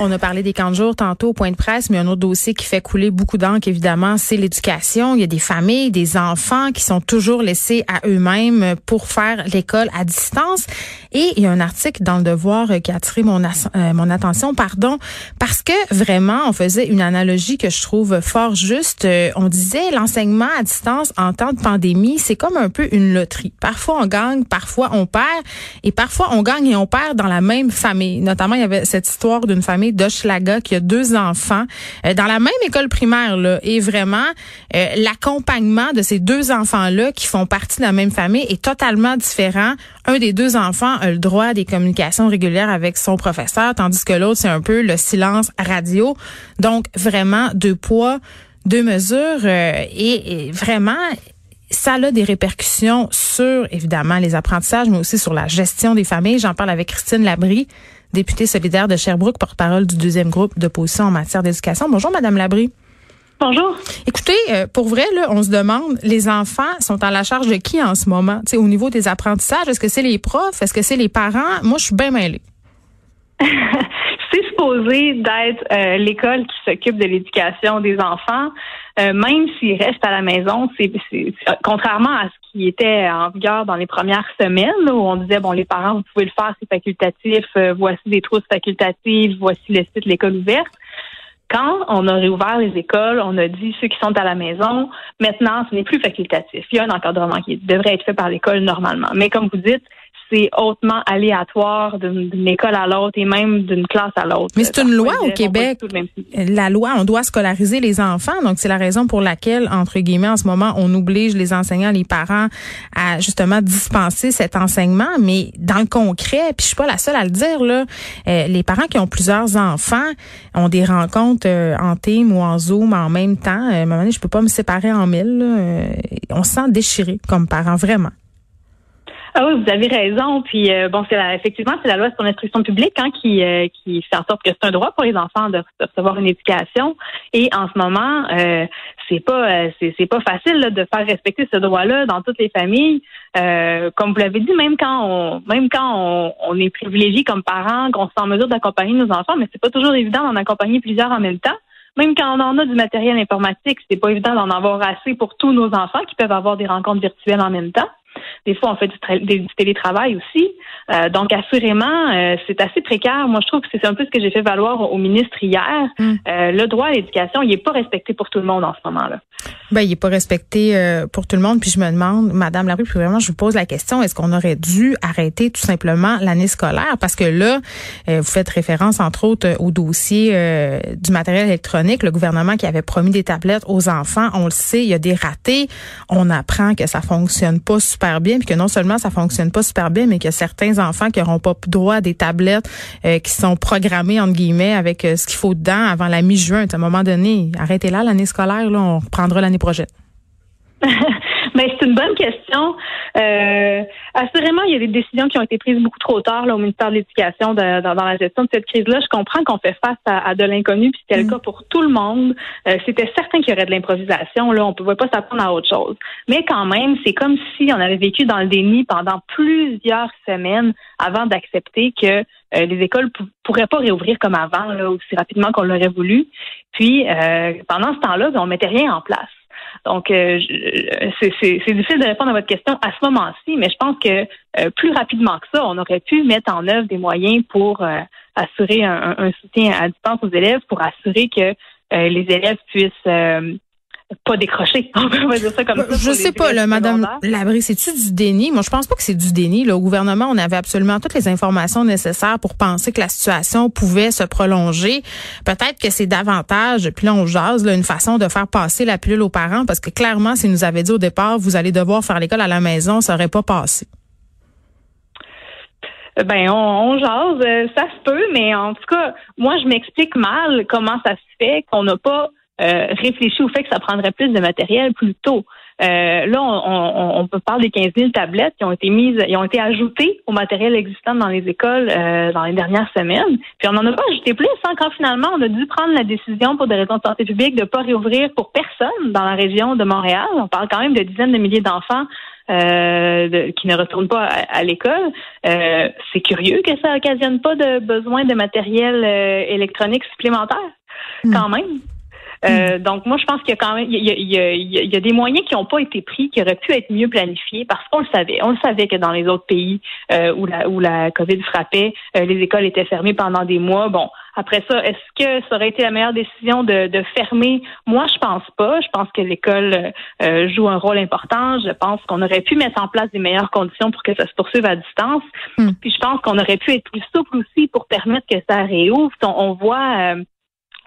On a parlé des camps de jour tantôt au point de presse, mais un autre dossier qui fait couler beaucoup d'encre, évidemment, c'est l'éducation. Il y a des familles, des enfants qui sont toujours laissés à eux-mêmes pour faire l'école à distance. Et il y a un article dans le Devoir qui a attiré mon, euh, mon attention, pardon, parce que vraiment, on faisait une analogie que je trouve fort juste. Euh, on disait l'enseignement à distance en temps de pandémie, c'est comme un peu une loterie. Parfois on gagne, parfois on perd, et parfois on gagne et on perd dans la même famille. Notamment, il y avait cette histoire d'une famille d'Hochelaga qui a deux enfants euh, dans la même école primaire. Là, et vraiment, euh, l'accompagnement de ces deux enfants-là qui font partie de la même famille est totalement différent. Un des deux enfants a le droit à des communications régulières avec son professeur, tandis que l'autre, c'est un peu le silence radio. Donc, vraiment, deux poids, deux mesures. Euh, et, et vraiment, ça a des répercussions sur, évidemment, les apprentissages, mais aussi sur la gestion des familles. J'en parle avec Christine Labrie, députée solidaire de Sherbrooke, porte-parole du deuxième groupe d'opposition en matière d'éducation. Bonjour, Madame Labrie. Bonjour. Écoutez, euh, pour vrai, là, on se demande, les enfants sont à la charge de qui en ce moment? sais, au niveau des apprentissages, est-ce que c'est les profs? Est-ce que c'est les parents? Moi, je suis bien mêlée. c'est supposé d'être euh, l'école qui s'occupe de l'éducation des enfants. Euh, même s'ils restent à la maison, c'est contrairement à ce qui était en vigueur dans les premières semaines, où on disait bon les parents vous pouvez le faire, c'est facultatif, euh, voici des trousses facultatives, voici le site l'école ouverte. Quand on a réouvert les écoles, on a dit ceux qui sont à la maison, maintenant ce n'est plus facultatif. Il y a un encadrement qui devrait être fait par l'école normalement. Mais comme vous dites, c'est hautement aléatoire d'une école à l'autre et même d'une classe à l'autre. Mais c'est une loi au Québec. La loi, on doit scolariser les enfants. Donc, c'est la raison pour laquelle, entre guillemets, en ce moment, on oblige les enseignants, les parents à justement dispenser cet enseignement. Mais dans le concret, puis je suis pas la seule à le dire, là, euh, les parents qui ont plusieurs enfants ont des rencontres euh, en team ou en Zoom en même temps. Euh, à un moment donné, je peux pas me séparer en mille. Là. on se sent déchiré comme parents, vraiment. Ah oui, vous avez raison. Puis euh, bon, c'est effectivement c'est la loi sur l'instruction publique hein, qui euh, qui fait en sorte que c'est un droit pour les enfants de, recevoir une éducation. Et en ce moment, euh, c'est pas c'est pas facile de faire respecter ce droit-là dans toutes les familles. comme vous l'avez dit, même quand on même quand on, on est privilégié comme parents, qu'on se en mesure d'accompagner nos enfants, mais c'est pas toujours évident d'en accompagner plusieurs en même temps. Même quand on en a du matériel informatique, c'est pas évident d'en avoir assez pour tous nos enfants qui peuvent avoir des rencontres virtuelles en même temps. Des fois, on fait du, télétravail aussi. Euh, donc, assurément, euh, c'est assez précaire. Moi, je trouve que c'est un peu ce que j'ai fait valoir au ministre hier. Mm. Euh, le droit à l'éducation, il n'est pas respecté pour tout le monde en ce moment-là. Ben, il n'est pas respecté pour tout le monde. Puis je me demande, Madame Larue, puis vraiment, je vous pose la question, est-ce qu'on aurait dû arrêter tout simplement l'année scolaire? Parce que là, vous faites référence, entre autres, au dossier du matériel électronique. Le gouvernement qui avait promis des tablettes aux enfants, on le sait, il y a des ratés. On apprend que ça fonctionne pas super bien, puis que non seulement ça fonctionne pas super bien, mais a certains enfants qui n'auront pas droit à des tablettes euh, qui sont programmées entre guillemets avec euh, ce qu'il faut dedans avant la mi-juin. À un moment donné, arrêtez là l'année scolaire, là, on reprendra l'année prochaine. Mais c'est une bonne question. Euh, assurément, il y a des décisions qui ont été prises beaucoup trop tard là, au ministère de l'Éducation dans, la gestion de cette crise-là. Je comprends qu'on fait face à, de l'inconnu, puis c'était le mm. cas pour tout le monde. Euh, c'était certain qu'il y aurait de l'improvisation. Là, on ne pouvait pas s'attendre à autre chose. Mais quand même, c'est comme si on avait vécu dans le déni pendant plusieurs semaines avant d'accepter que euh, les écoles pourraient pas réouvrir comme avant, là, aussi rapidement qu'on l'aurait voulu. Puis, euh, pendant ce temps-là, on mettait rien en place. Donc, euh, c'est difficile de répondre à votre question à ce moment-ci, mais je pense que euh, plus rapidement que ça, on aurait pu mettre en œuvre des moyens pour euh, assurer un, soutien à distance aux élèves, pour assurer que les élèves puissent pas décroché. On va dire ça comme ça. Je sais pas, là, Madame Labry, c'est-tu du déni? Moi, je pense pas que c'est du déni. Là. Au gouvernement, on avait absolument toutes les informations nécessaires pour penser que la situation pouvait se prolonger. Peut-être que c'est davantage, puis là, on jase, là, une façon de faire passer la pilule aux parents, parce que clairement, s'ils nous avaient dit au départ, vous allez devoir faire l'école à la maison, ça aurait pas passé. Ben, on, on jase, euh, ça se peut, mais en tout cas, moi, je m'explique mal comment ça se fait qu'on n'a pas réfléchi au fait que ça prendrait plus de matériel plus tôt. Euh, là, on, on, peut parler des 15 000 tablettes qui ont été mises, qui ont été ajoutées au matériel existant dans les écoles euh, dans les dernières semaines. Puis on n'en a pas ajouté plus hein, quand finalement on a dû prendre la décision pour des raisons de santé publique de ne pas réouvrir pour personne dans la région de Montréal. On parle quand même de dizaines de milliers d'enfants euh, qui ne retournent pas à, l'école. Euh, c'est curieux que ça occasionne pas de besoin de matériel électronique supplémentaire, hmm. quand même. Euh, donc, moi, je pense qu'il y a quand même il y a, des moyens qui n'ont pas été pris, qui auraient pu être mieux planifiés, parce qu'on le savait. On le savait que dans les autres pays euh, où la où la COVID frappait, euh, les écoles étaient fermées pendant des mois. Bon, après ça, est-ce que ça aurait été la meilleure décision de, de fermer? Moi, je pense pas. Je pense que l'école joue un rôle important. Je pense qu'on aurait pu mettre en place des meilleures conditions pour que ça se poursuive à distance. Hmm. Puis je pense qu'on aurait pu être plus souple aussi pour permettre que ça réouvre. On, voit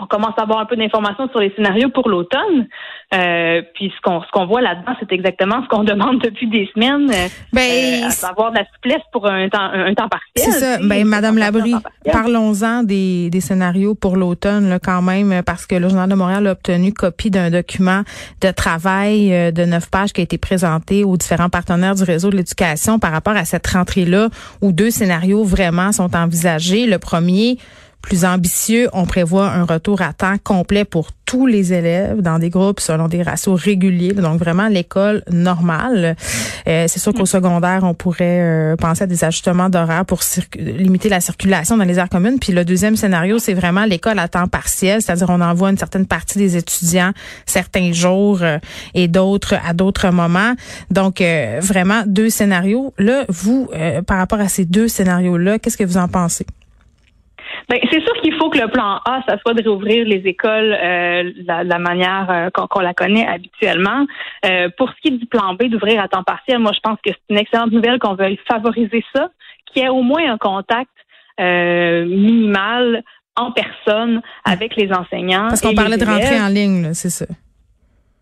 on commence à avoir un peu d'informations sur les scénarios pour l'automne. Euh, puis ce qu'on ce qu'on voit là-dedans, c'est exactement ce qu'on demande depuis des semaines, euh, ben, euh, à savoir de la souplesse pour un temps un temps partiel. C'est ça. Ben, Madame Labry, parlons-en des, des scénarios pour l'automne là, quand même, parce que le Journal de Montréal a obtenu copie d'un document de travail euh, de neuf pages qui a été présenté aux différents partenaires du réseau de l'éducation par rapport à cette rentrée-là, où deux scénarios vraiment sont envisagés. Le premier plus ambitieux, on prévoit un retour à temps complet pour tous les élèves dans des groupes selon des ratios réguliers, donc vraiment l'école normale. Euh, c'est sûr qu'au secondaire, on pourrait euh, penser à des ajustements d'horaire pour limiter la circulation dans les aires communes. Puis le deuxième scénario, c'est vraiment l'école à temps partiel, c'est-à-dire on envoie une certaine partie des étudiants certains jours euh, et d'autres à d'autres moments. Donc vraiment deux scénarios. Là, vous, par rapport à ces deux scénarios-là, qu'est-ce que vous en pensez? Ben, c'est sûr qu'il faut que le plan A, ça soit de réouvrir les écoles euh, la, la, manière euh, qu'on la connaît habituellement. Euh, pour ce qui est du plan B, d'ouvrir à temps partiel, moi, je pense que c'est une excellente nouvelle qu'on veuille favoriser ça, qu'il y ait au moins un contact minimal en personne avec les enseignants. Parce qu'on parlait de rentrer en ligne, c'est ça.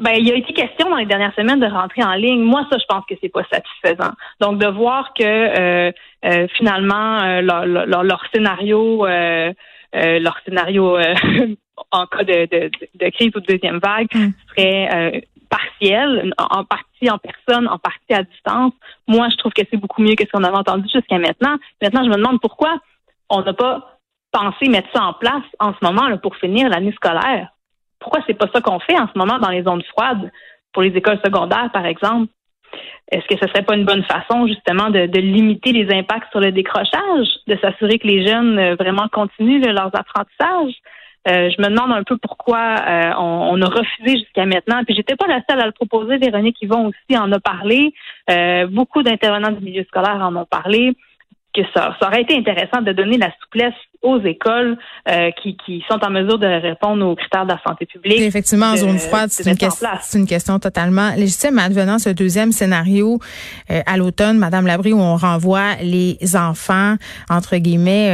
Ben, il y a été question dans les dernières semaines de rentrer en ligne. Moi, ça, je pense que c'est pas satisfaisant. Donc, de voir que euh, euh, finalement euh, leur, leur, scénario, leur scénario en cas de, de, de, crise ou de deuxième vague mm. serait partiel, en partie en personne, en partie à distance. Moi, je trouve que c'est beaucoup mieux que ce qu'on avait entendu jusqu'à maintenant. Maintenant, je me demande pourquoi on n'a pas pensé mettre ça en place en ce moment là, pour finir l'année scolaire pourquoi c'est pas ça qu'on fait en ce moment dans les zones froides pour les écoles secondaires, par exemple? Est-ce que ce serait pas une bonne façon, justement, de, limiter les impacts sur le décrochage, de s'assurer que les jeunes euh, vraiment continuent leurs apprentissages? Euh, je me demande un peu pourquoi euh, on, a refusé jusqu'à maintenant. Puis j'étais pas la seule à le proposer. Véronique Yvon aussi en a parlé. beaucoup d'intervenants du milieu scolaire en ont parlé que ça, ça aurait été intéressant de donner la souplesse aux écoles euh, qui, qui sont en mesure de répondre aux critères de la santé publique. effectivement, en zone froide, c'est une, une, question totalement légitime. Advenant ce deuxième scénario euh, à l'automne, Madame Labrie, où on renvoie les enfants, entre guillemets,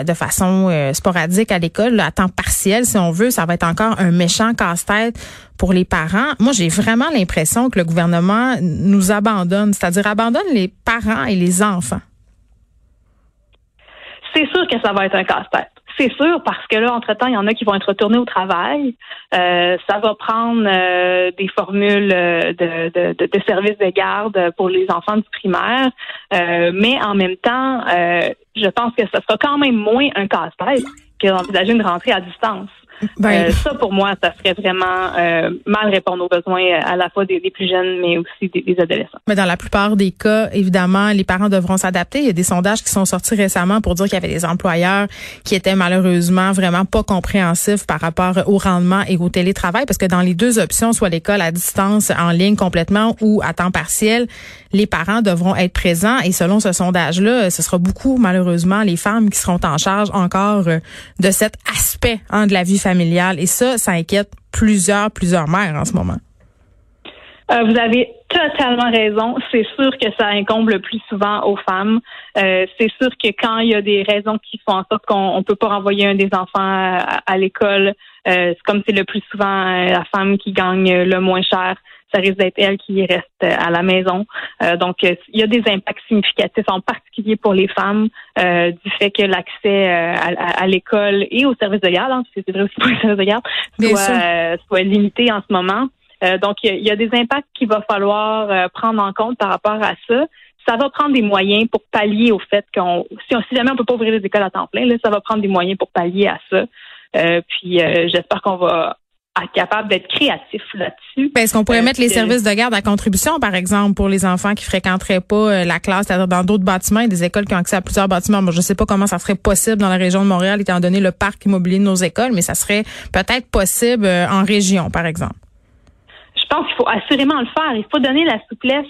euh, de façon sporadique à l'école, à temps partiel, si on veut, ça va être encore un méchant casse-tête pour les parents. Moi, j'ai vraiment l'impression que le gouvernement nous abandonne, c'est-à-dire abandonne les parents et les enfants c'est sûr que ça va être un casse-tête. C'est sûr parce que là, entre-temps, il y en a qui vont être retournés au travail. Euh, ça va prendre euh, des formules euh, de, de, de, de, services de garde pour les enfants du primaire. mais en même temps, je pense que ce sera quand même moins un casse-tête que d'envisager une rentrée à distance. Ben, euh, ça, pour moi, ça serait vraiment euh, mal répondre aux besoins euh, à la fois des, plus jeunes, mais aussi des, adolescents. Mais dans la plupart des cas, évidemment, les parents devront s'adapter. Il y a des sondages qui sont sortis récemment pour dire qu'il y avait des employeurs qui étaient malheureusement vraiment pas compréhensifs par rapport au rendement et au télétravail, parce que dans les deux options, soit l'école à distance, en ligne complètement ou à temps partiel, les parents devront être présents. Et selon ce sondage-là, ce sera beaucoup, malheureusement, les femmes qui seront en charge encore de cet aspect hein, de la vie familiale. Et ça, ça inquiète plusieurs, plusieurs mères en ce moment. Euh, vous avez totalement raison. C'est sûr que ça incombe le plus souvent aux femmes. Euh, c'est sûr que quand il y a des raisons qui font en sorte qu'on ne peut pas renvoyer un des enfants à, l'école, euh, comme c'est le plus souvent la femme qui gagne le moins cher. Ça risque d'être elle qui reste à la maison. donc, il y a des impacts significatifs, en particulier pour les femmes, du fait que l'accès à, l'école et aux services de garde, hein, parce que c'est vrai aussi pour les services de garde, soit, soit limité en ce moment. Euh, donc, il y, a des impacts qu'il va falloir euh, prendre en compte par rapport à ça. Ça va prendre des moyens pour pallier au fait qu'on, si, si jamais on peut pas ouvrir les écoles à temps plein, là, ça va prendre des moyens pour pallier à ça. Euh, puis, j'espère qu'on va être capable d'être créatif là-dessus. Est-ce qu'on pourrait mettre les services de garde à contribution, par exemple, pour les enfants qui fréquenteraient pas la classe, c'est-à-dire dans d'autres bâtiments et des écoles qui ont accès à plusieurs bâtiments? Moi, je sais pas comment ça serait possible dans la région de Montréal, étant donné le parc immobilier de nos écoles, mais ça serait peut-être possible en région, par exemple je pense qu'il faut assurément le faire. Il faut donner la souplesse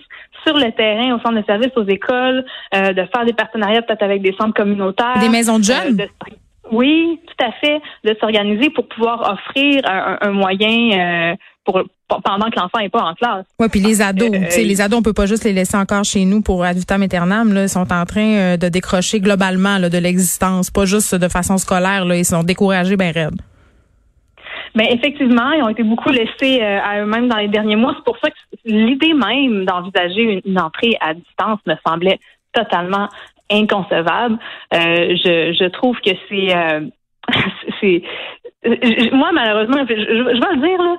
sur le terrain, au centre de service, aux écoles, euh, de faire des partenariats peut-être avec des centres communautaires. Des maisons de jeunes? Euh, oui, tout à fait, de s'organiser pour pouvoir offrir un, moyen euh, pour pendant que l'enfant n'est pas en classe. Oui, puis les ados, les ados, on peut pas juste les laisser encore chez nous pour ad vitam aeternam. Là, ils sont en train de décrocher globalement là, de l'existence, pas juste de façon scolaire. Là, ils sont découragés, ben raides. Mais effectivement, ils ont été beaucoup laissés euh, à eux-mêmes dans les derniers mois. C'est pour ça que l'idée même d'envisager une, entrée à distance me semblait totalement inconcevable. Euh, je, je trouve que c'est euh, c'est moi malheureusement, je, je, vais le dire là.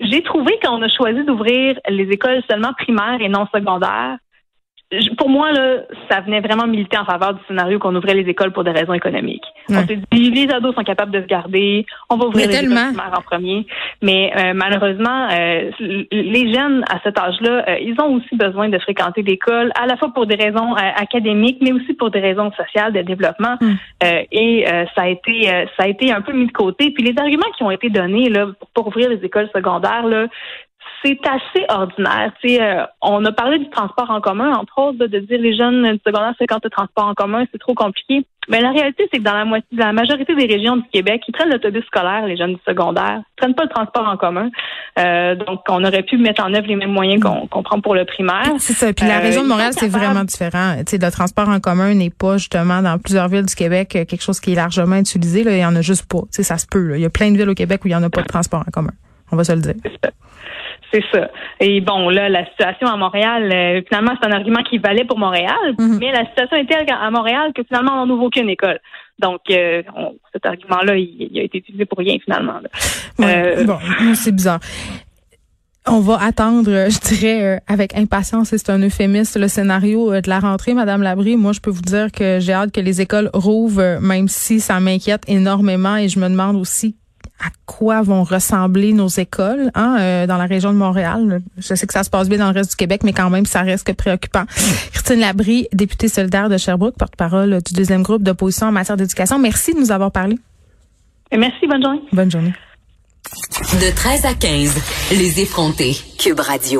J'ai trouvé qu'on a choisi d'ouvrir les écoles seulement primaires et non secondaires pour moi, là, ça venait vraiment militer en faveur du scénario qu'on ouvrait les écoles pour des raisons économiques. On s'est dit, les ados sont capables de se garder, on va ouvrir les écoles en premier. Mais euh, malheureusement, euh, les jeunes à cet âge-là, euh, ils ont aussi besoin de fréquenter l'école, à la fois pour des raisons académiques, mais aussi pour des raisons sociales de développement. Hmm. et ça a été, ça a été un peu mis de côté. Puis les arguments qui ont été donnés là pour ouvrir les écoles secondaires, là, c'est assez ordinaire. Euh, on a parlé du transport en commun, entre autres, de dire les jeunes du secondaire, c'est quand le transport en commun, c'est trop compliqué. Mais la réalité, c'est que dans la moitié, la majorité des régions du Québec, ils prennent l'autobus scolaire, les jeunes du secondaire, ils prennent pas le transport en commun. Euh, donc, on aurait pu mettre en œuvre les mêmes moyens qu'on prend pour le primaire. C'est ça. Puis la euh, région de Montréal, c'est vraiment différent. Sais, le transport en commun n'est pas justement dans plusieurs villes du Québec quelque chose qui est largement utilisé. Là, il y en a juste pas. Sais, ça se peut. Il y a plein de villes au Québec où il y en a pas de transport en commun. On va se le dire. C'est ça. Et bon, là, la situation à Montréal, euh, finalement, c'est un argument qui valait pour Montréal, mhm. mais la situation est telle à Montréal que finalement, on n'ouvre aucune école. Donc, euh, cet argument-là, il, a été utilisé pour rien, finalement. Euh, bon, c'est bizarre. On va attendre, je dirais, avec impatience, et c'est un euphémisme, le scénario de la rentrée, Madame Labrie. Moi, je peux vous dire que j'ai hâte que les écoles rouvrent, même si ça m'inquiète énormément, et je me demande aussi à quoi vont ressembler nos écoles hein, euh, dans la région de Montréal. Je sais que ça se passe bien dans le reste du Québec, mais quand même, ça reste que préoccupant. Christine Labrie, députée solidaire de Sherbrooke, porte-parole du deuxième groupe d'opposition en matière d'éducation. Merci de nous avoir parlé. Merci, bonne journée. Bonne journée. De 13 à 15, les effrontés. Cube Radio.